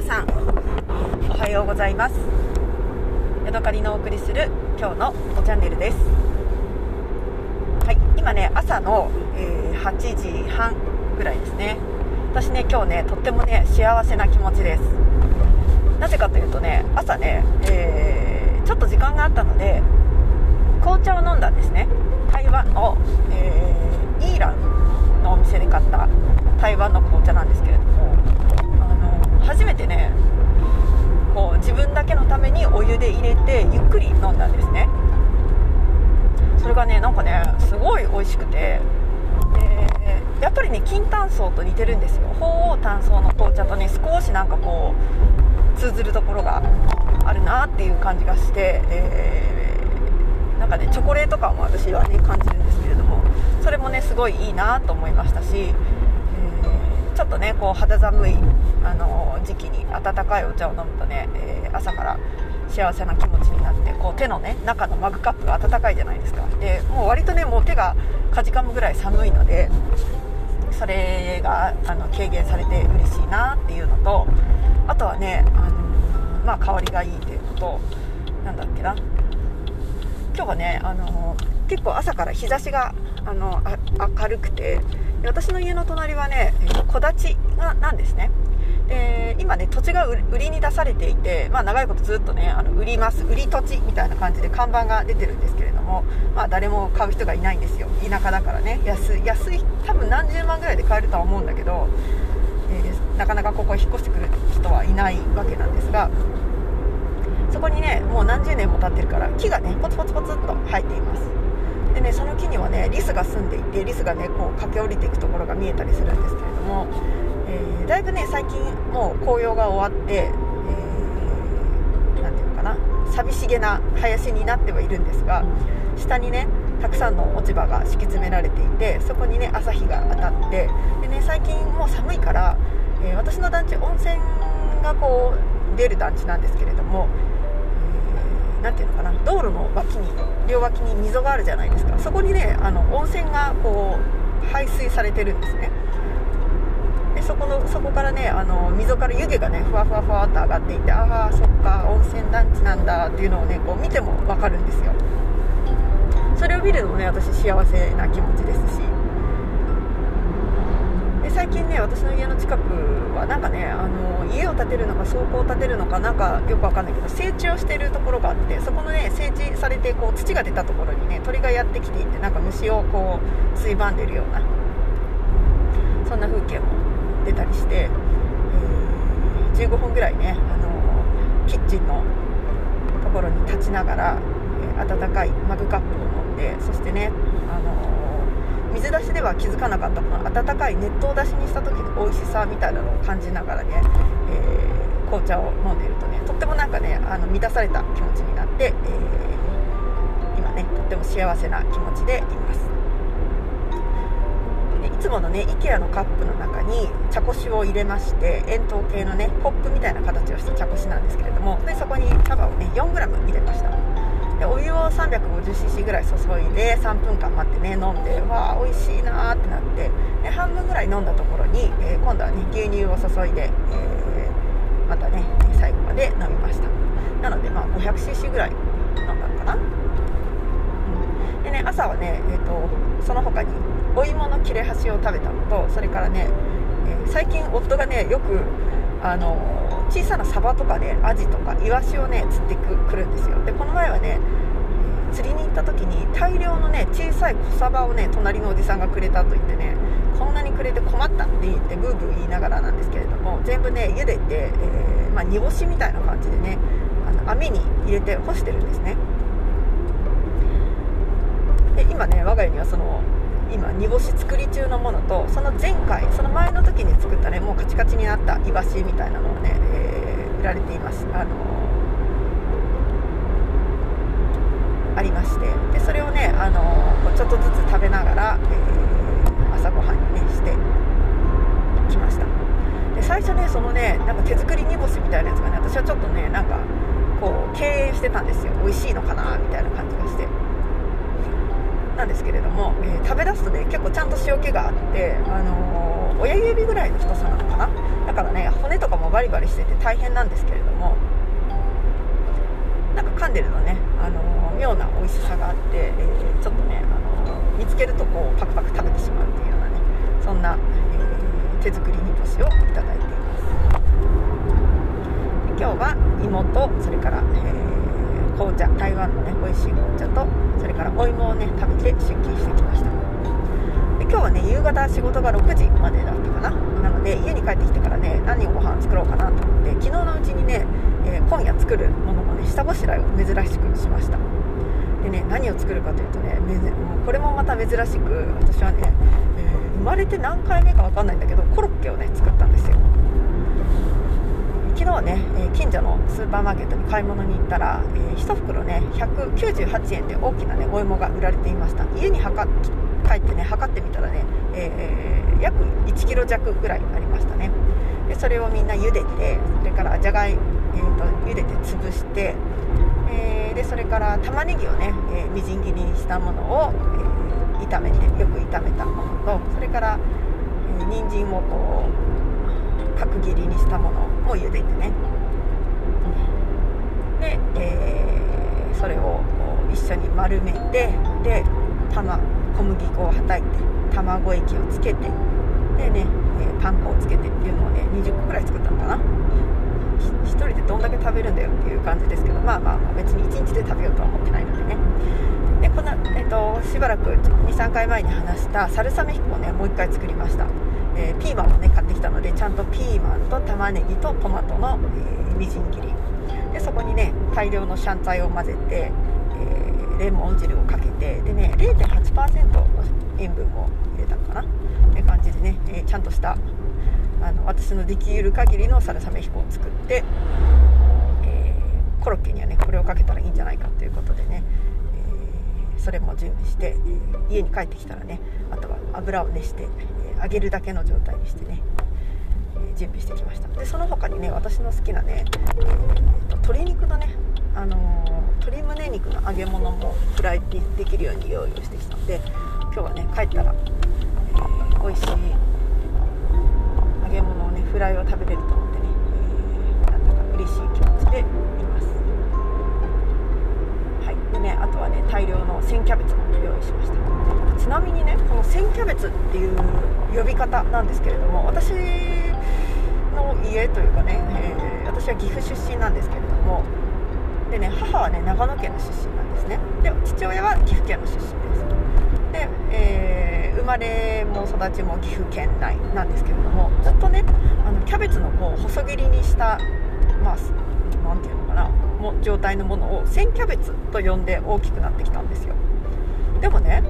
皆さんおはようございます。ヤドカリのお送りする今日のおチャンネルです。はい今ね朝の、えー、8時半ぐらいですね。私ね今日ねとってもね幸せな気持ちです。なぜかというとね朝ね、えー、ちょっと時間があったので紅茶を飲んだんですね。台湾の、えー、イーランのお店で買った台湾の紅茶なんですけれども初めてねこう自分だけのためにお湯入れてゆっくり飲んだんですね。それがねなんかねすごい美味しくて。でやっぱりね金炭層と似てるんですよ。鳳凰炭層の紅茶とね少しなんかこう通ずるところがあるなっていう感じがして、えー、なんかねチョコレート感も私はね感じるんですけれどもそれもねすごいいいなと思いましたしえちょっとねこう肌寒い、あの時期に温かいお茶を飲むとね、えー、朝から幸せな気持ちになってこう手のね中のマグカップが温かいじゃないですか。でもう割とねもう手がかじかむぐらい寒いのでそれがあの軽減されて嬉しいなっていうのとあとはね、あのまあ、香りがいいっていうのとなんだっけな。今日はね、あの結構朝から日差しがあの明るくて私の家の隣はね戸建ちがなんですね。で今ね土地が売りに出されていて、まあ、長いことずっとねあの売ります売り土地みたいな感じで看板が出てるんですけれども、まあ、誰も買う人がいないんですよ。田舎だからね。安い安い多分何十万ぐらいで買えるとは思うんだけど、えー、なかなかここ引っ越してくる人はいないわけなんですがそこにねもう何十年も経ってるから木がねポツポツポツっと生えています。でねその木にはねリスが住んでいてリスがねこう駆け下りていくところが見えたりするんですけれども、えー、だいぶね最近もう紅葉が終わって、えー、ていうのかな寂しげな林になってはいるんですが下にねたくさんの落ち葉が敷き詰められていてそこにね朝日が当たってでね最近もう寒いから、えー、私の団地温泉がこう出る団地なんですけれども何ていうのかな道路の脇に両脇に溝があるじゃないですか。そこにねあの温泉がこう排水されてるんですね。でそこのそこからねあの溝から湯気がねふわふわふわっと上がっていてああそっか温泉団地なんだっていうのをねこう見ても分かるんですよ。それを見るのもね私幸せな気持ちですし。最近ね私の家の近くはなんかねあの家を建てるのか倉庫を建てるのかなんかよくわかんないけど整地をしてるところがあってそこのね整地されてこう土が出たところにね鳥がやってきていてなんか虫をこうついばんでるようなそんな風景も出たりして、えー、15分ぐらいねあのキッチンのところに立ちながら、え、温かいマグカップを飲んでそしてねあの水出しでは気づかなかった。この温かい熱湯出しにした時の美味しさみたいなのを感じながらね、えー、紅茶を飲んでいるとねとってもなんかねあの満たされた気持ちになって、えー、今ねとっても幸せな気持ちでいます。いつものね IKEA のカップの中に茶こしを入れまして円筒形のねコッ 50cc ぐらい注いで3分間待ってね飲んでわあ美味しいなってなってで半分ぐらい飲んだところに、えー、今度はね牛乳を注いで、えー、またね最後まで飲みました。なのでまあ 500cc ぐらい飲んだのかな、うん、でね朝はね、えーと、その他にお芋の切れ端を食べたのとそれからね、えー、最近夫がねよくあの小さなサバとかねアジとかイワシをね釣ってくるんですよ。でこの前はね釣りに行った時に大量のね小さい小サバをね隣のおじさんがくれたと言ってねこんなにくれて困ったって言ってブーブー言いながらなんですけれども全部ね茹でて、えー、まあ、煮干しみたいな感じでねあの網に入れて干してるんですね。で今ね我が家にはその今煮干し作り中のものとその前回その前の時に作ったねもうカチカチになったイワシみたいなのをね、えー、売られています。あのありましてでそれをねあのちょっとずつ食べながら、えー、朝ごはんにねしてきました。で最初ねそのねなんか手作り煮干しみたいなやつがね私はちょっとねなんかこう敬遠してたんですよ。美味しいのかなみたいな感じがして。なんですけれども、えー、食べ出すとね結構ちゃんと塩気があって、あのー、親指ぐらいの太さなのかな？だからね骨とかもバリバリしてて大変なんですけれどもなんか噛んでるのね、あのー、妙な美味しさがあって、えー、ちょっとね、あの見つけるとこうパクパク食べてしまうっていうようなねそんな、え手作り煮干しをいただいています。今日は芋とそれから、えー紅茶台湾のね美味しい紅茶とそれからお芋をね食べて出勤してきました。で今日はね夕方仕事が6時までだったかな。なので家に帰ってきてからね何をご飯作ろうかなと思って昨日のうちにね、えー、今夜作るものもね下ごしらえを珍しくしました。でね何を作るかというとねこれもまた珍しく私はね、え、生まれて何回目か分かんないんだけどコロッケをね作ったんですよ。昨日はね、え近所のスーパーマーケットに買い物に行ったら、えー、1袋ね198円で大きなねお芋が売られていました。家に帰ってね測ってみたらね、えー、約1 k g 弱ぐらいありましたね。でそれをみんな茹でてそれからじゃがい、えーと、茹でて潰して、から玉ねぎをね、えみじん切りにしたものを、え炒めてよく炒めたものとそれから、えー、人参をこう角切りにしたものも茹でてね。で、えー、それを一緒に丸めてで玉小麦粉をはたいて卵液をつけてでね、え、パン粉をつけてっていうのをね20個くらい作ったのかな。1人でどんだけ食べるんだよっていう感じですけどまあまあ別に1日で食べようとは思ってないのでね。でこの、えーと、しばらく23回前に話したサルサメヒコをねもう1回作りました。えー、ピーマンもね買ってきたのでちゃんとピーマンと玉ねぎとトマトの、えー、みじん切り。でそこにね大量のシャンツァイを混ぜて、えー、レモン汁をかけてでね0.8%の塩分も入れたのかな？って感じでね、えちゃんとしたあの私のできる限りのサルサメヒコを作って、えコロッケにはねこれをかけたらいいんじゃないかということでね、えそれも準備して、え家に帰ってきたらねあとは油を熱して、え揚げるだけの状態にしてね、え準備してきました。でその他にね私の好きなね、えー、鶏肉のねあのー、鶏胸肉の揚げ物もフライできるように用意をしてきたので今日はね帰ったら、えー、美味しい揚げ物をねフライを食べれると思ってね、えー、なんだか嬉しい気持ちでいます。はい。でねあとはね大量の鮮キャベツも用意しました。ちなみにねこの鮮キャベツっていう呼び方なんですけれども私の家というかね、えー、私は岐阜出身なんですけれどもでね母はね長野県の出身なんですね。で父親は岐阜県の出身です。で、えー、生まれも育ちも岐阜県内なんですけれどもずっとねあのキャベツのこう細切りにしたまあ何ていうのかなも状態のものを鮮キャベツと呼んで大きくなってきたんですよ。でもね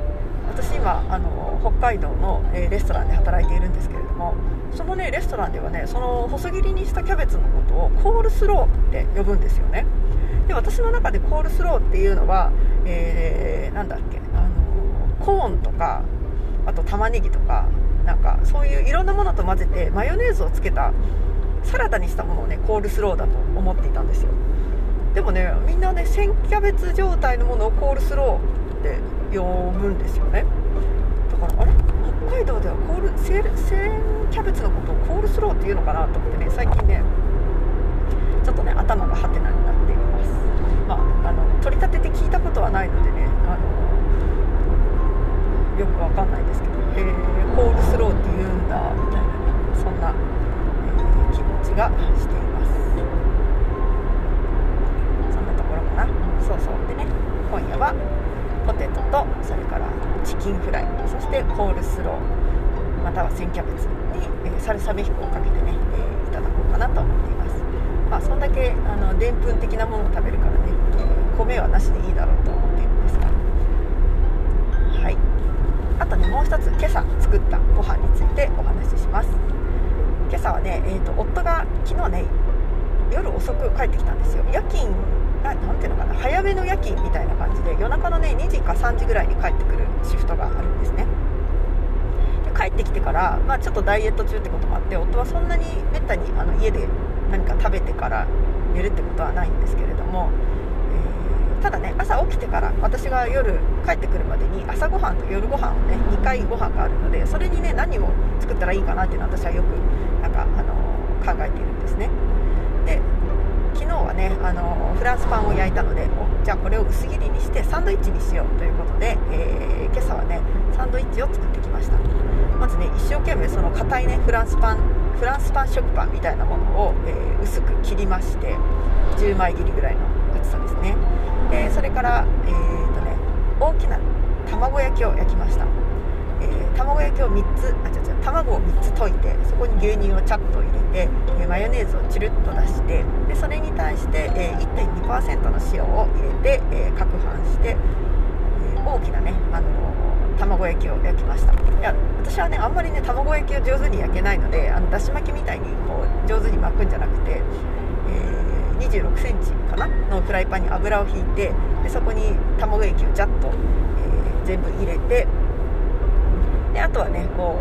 私今あの北海道の、えレストランで働いているんですけれどもそのねレストランではねその細切りにしたキャベツのことをコールスローって呼ぶんですよね。で私の中でコールスローっていうのは、えー、なんだっけあのコーンとかあと玉ねぎとかなんかそういういろんなものと混ぜてマヨネーズをつけたサラダにしたものをねコールスローだと思っていたんですよ。でもねみんなね千キャベツ状態のものをコールスローって呼ぶんですよね。だからあれ？北海道ではコール千キャベツのことをコールスローっていうのかなと思ってね最近ねちょっとね頭がハテナになっています。まああの取り立てて聞いたことはないのでねあのよくわかんないです、ー、コールスローって言うんだみたいなねそんな、えー、気持ちがしています。そんなところかな。そうそう。でね今夜はポテトとそれからチキンフライそしてコールスローまたは千キャベツに、えー、サルサメヒコをかけてね、え、いただこうかなと思っています。まあそんだけあのでんぷん的なものを食べるからね、えー、米はなしでいいだろうととね。もう一つ今朝作ったご飯についてお話しします。今朝はね、えーと、夫が昨日ね夜遅く帰ってきたんですよ。夜勤ななんていうのかな早めの夜勤みたいな感じで夜中のね2時か3時ぐらいに帰ってくるシフトがあるんですね。で帰ってきてから、まあ、ちょっとダイエット中ってこともあって夫はそんなにめったにあの家で何か食べてから寝るってことはないんですけれども、ただね朝起きてから私が夜帰ってくるまでに朝ごはんと夜ご飯をね2回ご飯があるのでそれにね何を作ったらいいかなっていうのは私はよくなんか、あの考えているんですね。で昨日はね、あのフランスパンを焼いたのでじゃあこれを薄切りにしてサンドイッチにしようということで、えー、今朝はねサンドイッチを作ってきました。まずね一生懸命その硬いねフランスパンフランスパン食パンみたいなものを、えー、薄く切りまして10枚切りぐらいの厚さですね。でそれから、えーとね、大きな卵焼きを焼きました、えー、卵焼きを3つあ違う違う卵を3つ溶いてそこに牛乳をちゃっと入れて、え、マヨネーズをチルッと出してでそれに対して、え、1.2%の塩を入れて、え攪拌して、え大きなね、あの卵焼きを焼きました。いや私はねあんまりね卵焼きを上手に焼けないのであのだし巻きみたいにこう上手に巻くんじゃなくて、えー、2 6センチかな？のフライパンに油をひいてでそこに卵焼きをジャッと、えー、全部入れてであとはねこ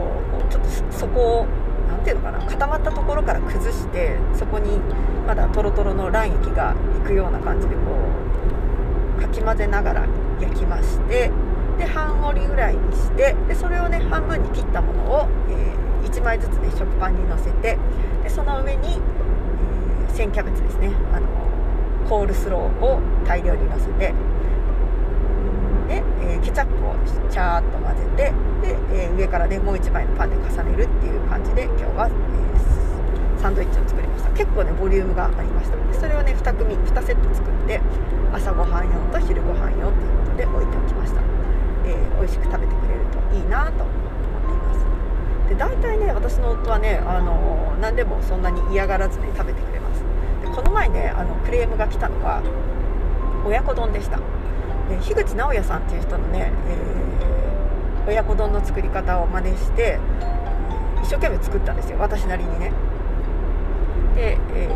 うちょっとそこを何ていうのかな？固まったところから崩してそこにまだトロトロの卵液がいくような感じでこうかき混ぜながら焼きましてで半折りぐらいにしてでそれをね半分に切ったものを、えー、1枚ずつね食パンにのせてでその上に、鮮キャベツですね。あのコールスローを大量にのせてで、えー、ケチャップをチャーッと混ぜてで、え上からねもう1枚のパンで重ねるっていう感じで今日は、えサンドイッチを作りました。結構ねボリュームがありましたでそれをね2組2セット作って朝ごはん用と昼ごはん用ということで置いておきました。えー、美味しく食べてくれるといいなと思っています。で大体ね私の夫はね、あのー、何でもそんなに嫌がらずに食べてくれます。この前ねあのクレームが来たのは親子丼でした。で樋口直哉さんっていう人のね、えー、親子丼の作り方を真似して一生懸命作ったんですよ。私なりにね。で、え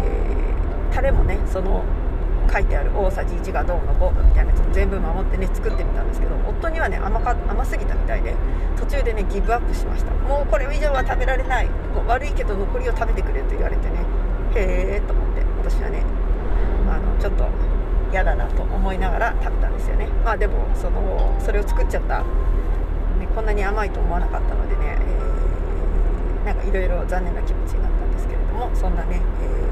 ー、タレもねその書いてある大さじ1がどうのこうのみたいなやつも全部守ってね作ってみたんですけど夫にはね甘か甘すぎたみたいで途中でねギブアップしました。もうこれ以上は食べられない。悪いけど残りを食べてくれと言われてねへえと思って。私はねあのちょっと嫌だなと思いながら食べたんですよね。まあでもそのそれを作っちゃった、ね、こんなに甘いと思わなかったのでね、えー、なんかいろいろ残念な気持ちになったんですけれどもそんなね、えー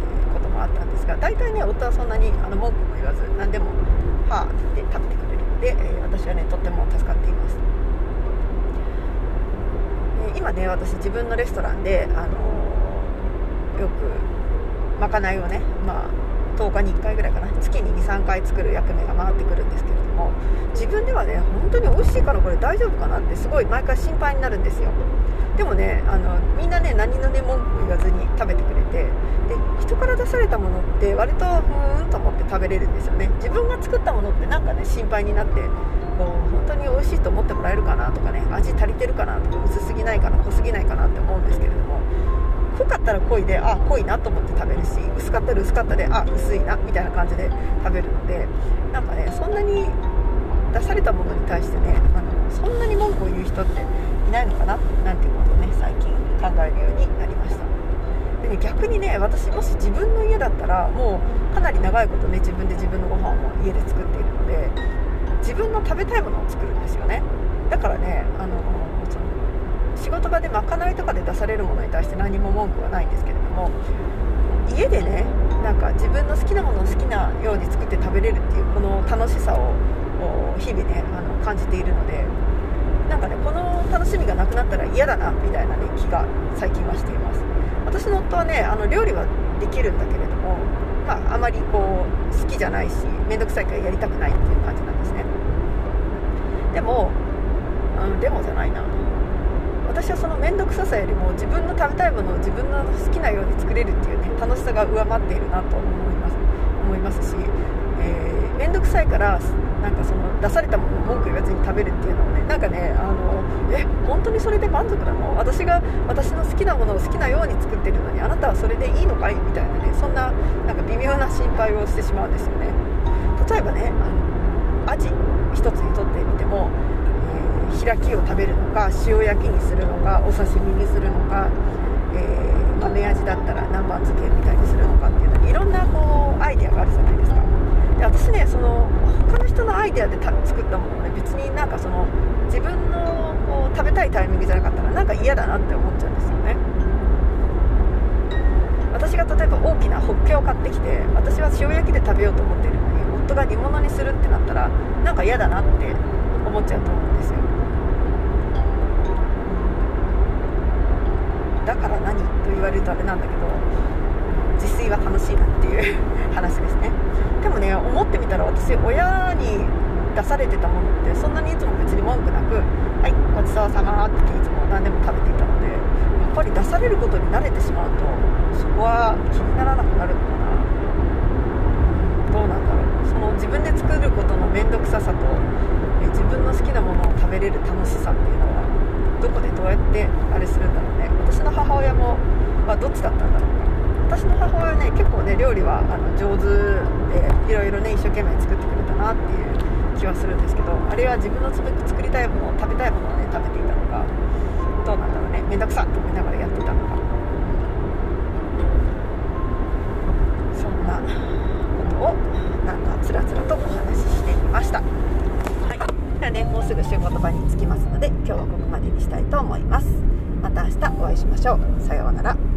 あったんですが大体ね夫はそんなにあの文句も言わず何でも「はあ」って食べてくれるので、えー、私はねとっても助かっています、え、今ね私自分のレストランで、あの、よくまかないをねまあ10日に1回ぐらいかな。月に23回作る役目が回ってくるんですけれども。自分ではね本当に美味しいかなこれ大丈夫かなってすごい毎回心配になるんですよ。でもねあのみんなね何のね文句言わずに食べてくれて。で人から出されたものって割とふーんと思って食べれるんですよね。自分が作ったものってなんかね心配になってこう本当に美味しいと思ってもらえるかなとかね味足りてるかなとか薄すぎないかな濃すぎないかなって思うんですけれども。ったら濃いであ濃いなと思って食べるし薄かったら薄かったであ薄いなみたいな感じで食べるのでなんかねそんなに出されたものに対してねあのそんなに文句を言う人っていないのかななんていうことをね最近考えるようになりました。でね逆にね私もし自分の家だったらもうかなり長いことね自分で自分のご飯を家で作っているので自分の食べたいものを作るんですよね。だからねあの仕事場でまかないとかで出されるものに対して何も文句はないんですけれども家でねなんか自分の好きなものを好きなように作って食べれるっていうこの楽しさを日々ねあの感じているのでなんかねこの楽しみがなくなったら嫌だなみたいなね気が最近はしています。私の夫はねあの料理はできるんだけれども、まあ、あまりこう好きじゃないし面倒くさいからやりたくないっていう感じなんですね。でも、うん、でもじゃないな。私はその面倒くささよりも自分の食べたいものを自分の好きなように作れるっていうね楽しさが上回っているなと思います。思いますし面倒、くさいからなんかその出されたものを文句言わずに食べるっていうのもねなんかねあのえ本当にそれで満足なの？私が私の好きなものを好きなように作ってるのにあなたはそれでいいのかい？みたいなねそんななんか微妙な心配をしてしまうんですよね。例えばねあのアジ1つにとってみても、開きを食べるのか塩焼きにするのかお刺身にするのか、えー、豆味だったら南蛮漬けみたいにするのかっていうのにいろんなこうアイデアがあるじゃないですか。で私ねその他の人のアイデアで作ったものをね別になんかその自分のこう食べたいタイミングじゃなかったらなんか嫌だなって思っちゃうんですよね。私が例えば大きなホッケを買ってきて私は塩焼きで食べようと思っているのに夫が煮物にするってなったらなんか嫌だなって思っちゃうと思うんですよ。だから何と言われるとあれなんだけど自炊は楽しいなっていう 話ですね。でもね思ってみたら私親に出されてたものってそんなにいつも別に文句なく「はいごちそうさま」っていつも何でも食べていたのでやっぱり出されることに慣れてしまうとそこは気にならなくなるのかな。どうなんだろう。その自分で作ることの面倒くささと自分の好きなものを食べれる楽しさっていうのはどこでどうやってあれするんだろうね。私の母親も、まあ、どっちだったんだろうか。私の母親ね結構ね料理はあの上手でいろいろね一生懸命作ってくれたなっていう気はするんですけどあれは自分の作りたいもの食べたいものをね食べていたのかどうなんだろうね。面倒くさと思いながらやってたのか。そんなことをなんかつらつらとお話ししてみました。ではねもうすぐ仕事場に着きますので今日はここまでにしたいと思います。また明日お会いしましょう。さようなら。